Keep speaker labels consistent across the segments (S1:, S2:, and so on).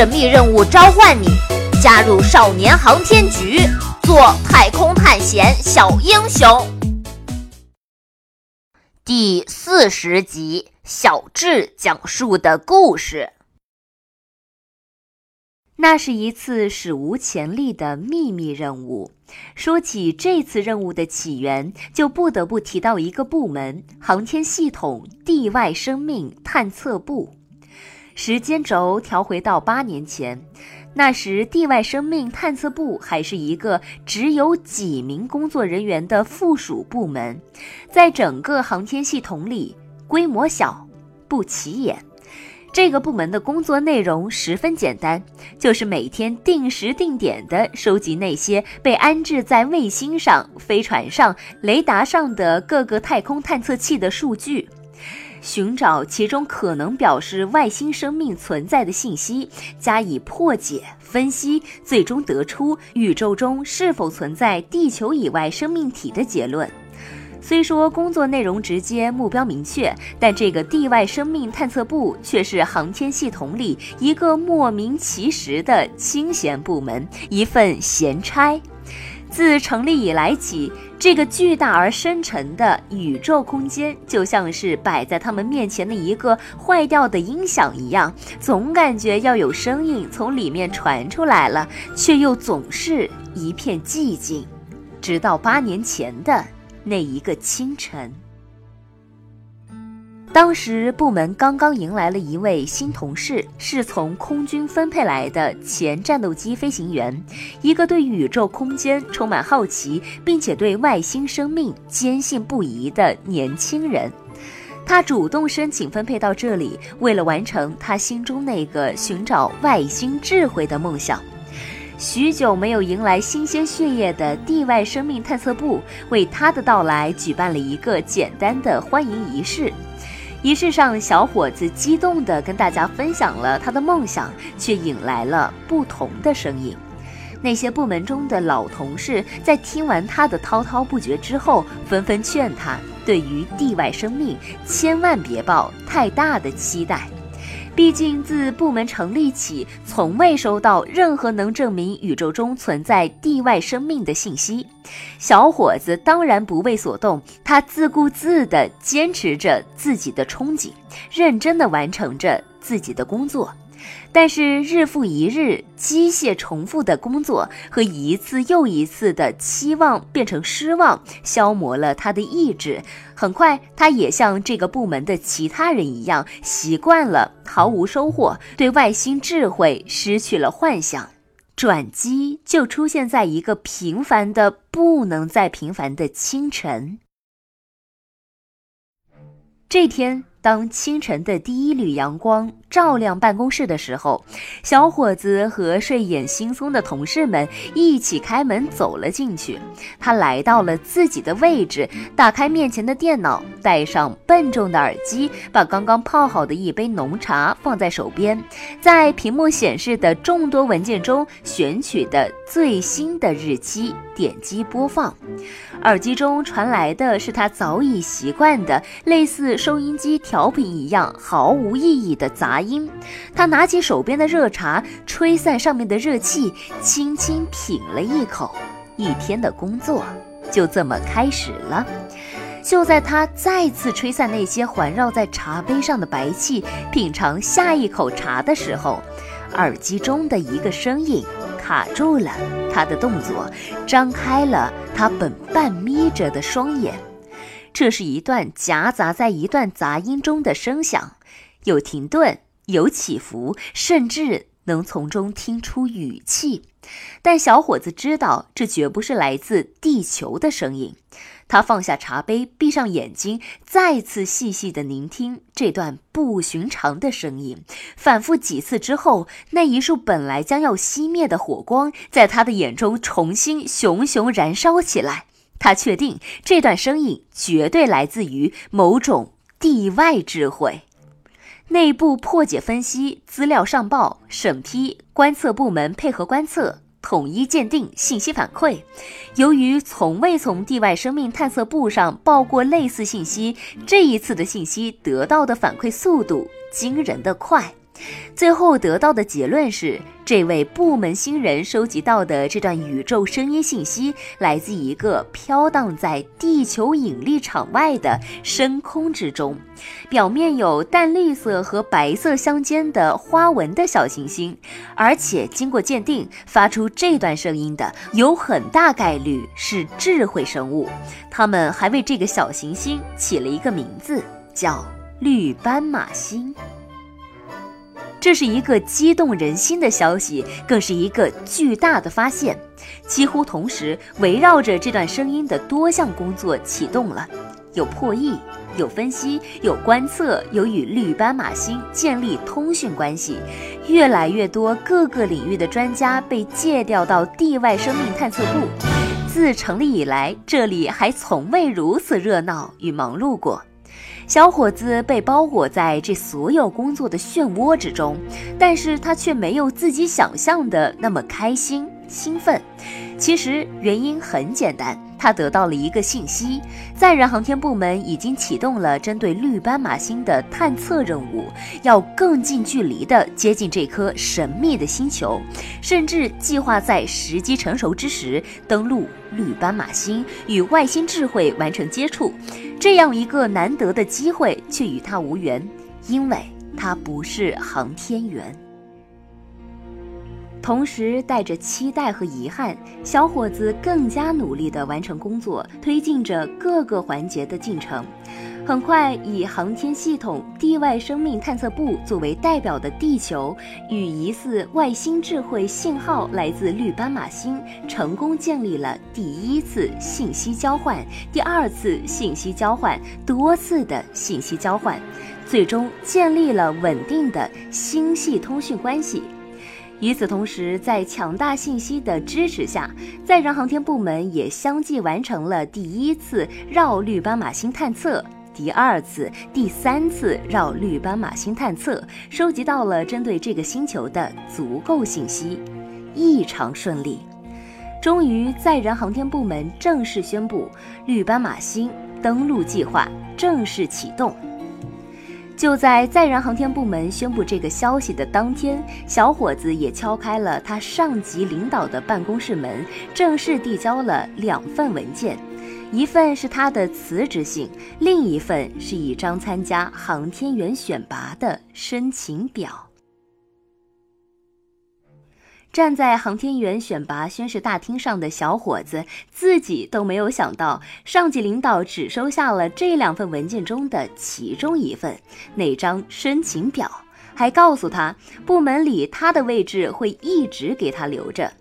S1: 神秘任务召唤你，加入少年航天局，做太空探险小英雄。第四十集，小智讲述的故事。
S2: 那是一次史无前例的秘密任务。说起这次任务的起源，就不得不提到一个部门——航天系统地外生命探测部。时间轴调回到八年前，那时地外生命探测部还是一个只有几名工作人员的附属部门，在整个航天系统里规模小，不起眼。这个部门的工作内容十分简单，就是每天定时定点地收集那些被安置在卫星上、飞船上、雷达上的各个太空探测器的数据，寻找其中可能表示外星生命存在的信息，加以破解、分析，最终得出宇宙中是否存在地球以外生命体的结论。虽说工作内容直接、目标明确，但这个地外生命探测部却是航天系统里一个莫名其实的清闲部门，一份闲差。自成立以来起，这个巨大而深沉的宇宙空间，就像是摆在他们面前的一个坏掉的音响一样，总感觉要有声音从里面传出来了，却又总是一片寂静。直到八年前的。那一个清晨，当时部门刚刚迎来了一位新同事，是从空军分配来的前战斗机飞行员，一个对宇宙空间充满好奇，并且对外星生命坚信不疑的年轻人。他主动申请分配到这里，为了完成他心中那个寻找外星智慧的梦想。许久没有迎来新鲜血液的地外生命探测部，为他的到来举办了一个简单的欢迎仪式。仪式上，小伙子激动地跟大家分享了他的梦想，却引来了不同的声音。那些部门中的老同事在听完他的滔滔不绝之后，纷纷劝他，对于地外生命千万别抱太大的期待。毕竟，自部门成立起，从未收到任何能证明宇宙中存在地外生命的信息。小伙子当然不为所动，他自顾自地坚持着自己的憧憬，认真地完成着自己的工作。但是日复一日机械重复的工作和一次又一次的期望变成失望，消磨了他的意志。很快，他也像这个部门的其他人一样，习惯了毫无收获，对外星智慧失去了幻想。转机就出现在一个平凡的不能再平凡的清晨。这天。当清晨的第一缕阳光照亮办公室的时候，小伙子和睡眼惺忪的同事们一起开门走了进去。他来到了自己的位置，打开面前的电脑，戴上笨重的耳机，把刚刚泡好的一杯浓茶放在手边，在屏幕显示的众多文件中选取的最新的日期，点击播放。耳机中传来的是他早已习惯的类似收音机调频一样毫无意义的杂音。他拿起手边的热茶，吹散上面的热气，轻轻品了一口。一天的工作就这么开始了。就在他再次吹散那些环绕在茶杯上的白气，品尝下一口茶的时候，耳机中的一个声音。卡住了他的动作，张开了他本半眯着的双眼。这是一段夹杂在一段杂音中的声响，有停顿，有起伏，甚至能从中听出语气。但小伙子知道，这绝不是来自地球的声音。他放下茶杯，闭上眼睛，再次细细的聆听这段不寻常的声音。反复几次之后，那一束本来将要熄灭的火光，在他的眼中重新熊熊燃烧起来。他确定这段声音绝对来自于某种地外智慧。内部破解、分析资料上报、审批、观测部门配合观测。统一鉴定信息反馈，由于从未从地外生命探测部上报过类似信息，这一次的信息得到的反馈速度惊人的快。最后得到的结论是，这位部门新人收集到的这段宇宙声音信息，来自一个飘荡在地球引力场外的深空之中，表面有淡绿色和白色相间的花纹的小行星，而且经过鉴定，发出这段声音的有很大概率是智慧生物。他们还为这个小行星起了一个名字，叫绿斑马星。这是一个激动人心的消息，更是一个巨大的发现。几乎同时，围绕着这段声音的多项工作启动了：有破译，有分析，有观测，有与绿斑马星建立通讯关系。越来越多各个领域的专家被借调到地外生命探测部。自成立以来，这里还从未如此热闹与忙碌过。小伙子被包裹在这所有工作的漩涡之中，但是他却没有自己想象的那么开心兴奋。其实原因很简单，他得到了一个信息：载人航天部门已经启动了针对绿斑马星的探测任务，要更近距离地接近这颗神秘的星球，甚至计划在时机成熟之时登陆绿斑马星，与外星智慧完成接触。这样一个难得的机会却与他无缘，因为他不是航天员。同时带着期待和遗憾，小伙子更加努力地完成工作，推进着各个环节的进程。很快，以航天系统地外生命探测部作为代表的地球与疑似外星智慧信号来自绿斑马星，成功建立了第一次信息交换、第二次信息交换、多次的信息交换，最终建立了稳定的星系通讯关系。与此同时，在强大信息的支持下，载人航天部门也相继完成了第一次绕绿斑马星探测。第二次、第三次绕绿斑马星探测，收集到了针对这个星球的足够信息，异常顺利。终于，载人航天部门正式宣布，绿斑马星登陆计划正式启动。就在载人航天部门宣布这个消息的当天，小伙子也敲开了他上级领导的办公室门，正式递交了两份文件。一份是他的辞职信，另一份是一张参加航天员选拔的申请表。站在航天员选拔宣誓大厅上的小伙子，自己都没有想到，上级领导只收下了这两份文件中的其中一份，那张申请表，还告诉他，部门里他的位置会一直给他留着。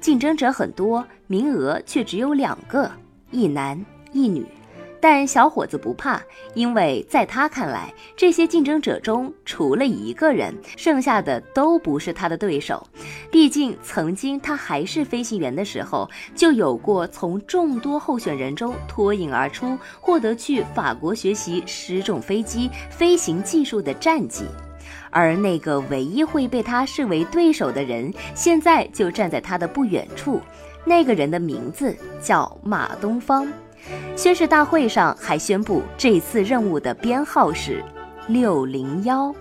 S2: 竞争者很多，名额却只有两个。一男一女，但小伙子不怕，因为在他看来，这些竞争者中除了一个人，剩下的都不是他的对手。毕竟，曾经他还是飞行员的时候，就有过从众多候选人中脱颖而出，获得去法国学习失重飞机飞行技术的战绩。而那个唯一会被他视为对手的人，现在就站在他的不远处。那个人的名字叫马东方，宣誓大会上还宣布这次任务的编号是六零幺。